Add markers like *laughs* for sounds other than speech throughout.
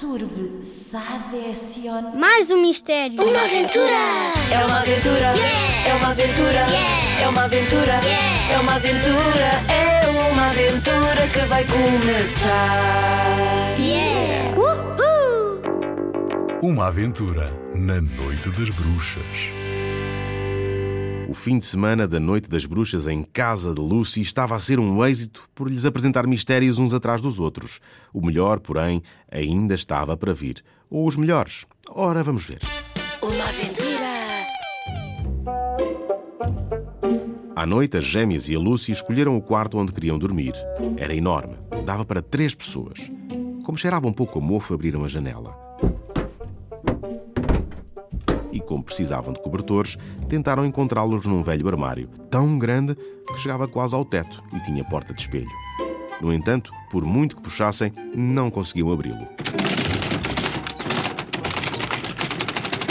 Surbe Sadesion. Mais um mistério. Uma aventura! É uma aventura! É uma aventura! É uma aventura! É uma aventura! É uma aventura que vai começar! Uhul! Uma aventura na Noite das Bruxas. O fim de semana da Noite das Bruxas em casa de Lucy estava a ser um êxito por lhes apresentar mistérios uns atrás dos outros. O melhor, porém, ainda estava para vir. Ou os melhores. Ora, vamos ver. Uma aventura! À noite, as gêmeas e a Lucy escolheram o quarto onde queriam dormir. Era enorme. Dava para três pessoas. Como cheirava um pouco a mofo, abriram a janela. E como precisavam de cobertores, tentaram encontrá-los num velho armário, tão grande que chegava quase ao teto e tinha porta de espelho. No entanto, por muito que puxassem, não conseguiam abri-lo.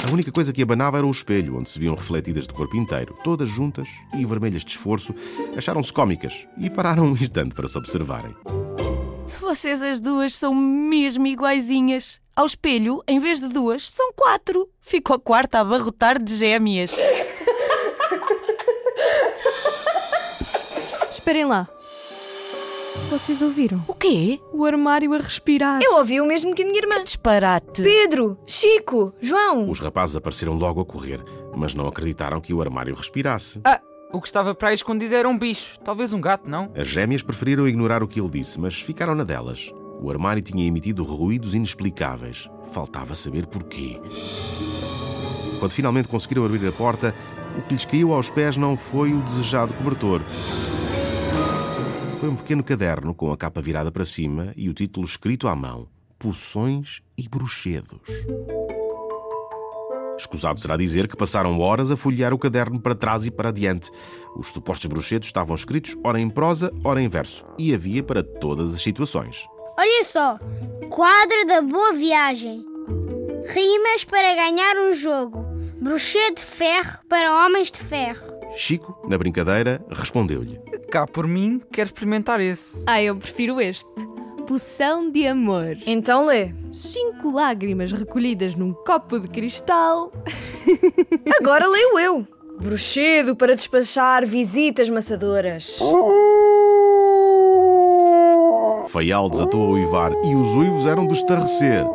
A única coisa que abanava era o espelho, onde se viam refletidas de corpo inteiro, todas juntas e vermelhas de esforço, acharam-se cómicas e pararam um instante para se observarem. Vocês as duas são mesmo iguaizinhas. Ao espelho, em vez de duas, são quatro. Fico a quarta a abarrotar de gêmeas. Esperem lá. Vocês ouviram? O quê? O armário a respirar. Eu ouvi o mesmo que a minha irmã. Disparate. Pedro, Chico, João. Os rapazes apareceram logo a correr, mas não acreditaram que o armário respirasse. Ah, o que estava para aí escondido era um bicho. Talvez um gato, não? As gêmeas preferiram ignorar o que ele disse, mas ficaram na delas. O armário tinha emitido ruídos inexplicáveis. Faltava saber porquê. Quando finalmente conseguiram abrir a porta, o que lhes caiu aos pés não foi o desejado cobertor. Foi um pequeno caderno com a capa virada para cima e o título escrito à mão: Poções e Bruxedos. Escusado será dizer que passaram horas a folhear o caderno para trás e para diante. Os supostos bruxedos estavam escritos ora em prosa, ora em verso, e havia para todas as situações. Olha só, quadro da boa viagem. Rimas para ganhar um jogo. Bruxê de ferro para homens de ferro. Chico, na brincadeira, respondeu-lhe: Cá por mim, quero experimentar esse. Ah, eu prefiro este. Poção de amor. Então lê. Cinco lágrimas recolhidas num copo de cristal. Agora *laughs* leio eu. Bruxedo para despachar visitas maçadoras. Faial desatou a uivar e os uivos eram de estarrecer.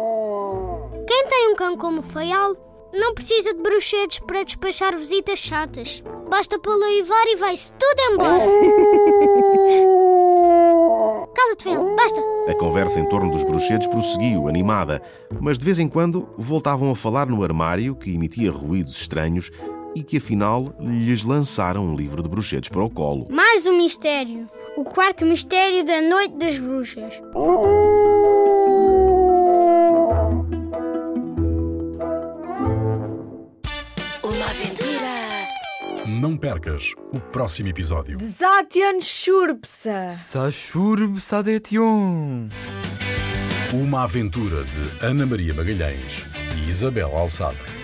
Quem tem um cão como Faial não precisa de bruxedos para despachar visitas chatas. Basta pô-lo a uivar e vai-se tudo embora. *laughs* Cala-te, Faial, basta. A conversa em torno dos bruxedos prosseguiu, animada, mas de vez em quando voltavam a falar no armário que emitia ruídos estranhos e que afinal lhes lançaram um livro de bruxedos para o colo. Mais um mistério. O quarto mistério da Noite das Bruxas. Uma aventura! Não percas o próximo episódio. Zatian Shurpsa. Sashurb Sadetion. Uma aventura de Ana Maria Magalhães e Isabel Alçada.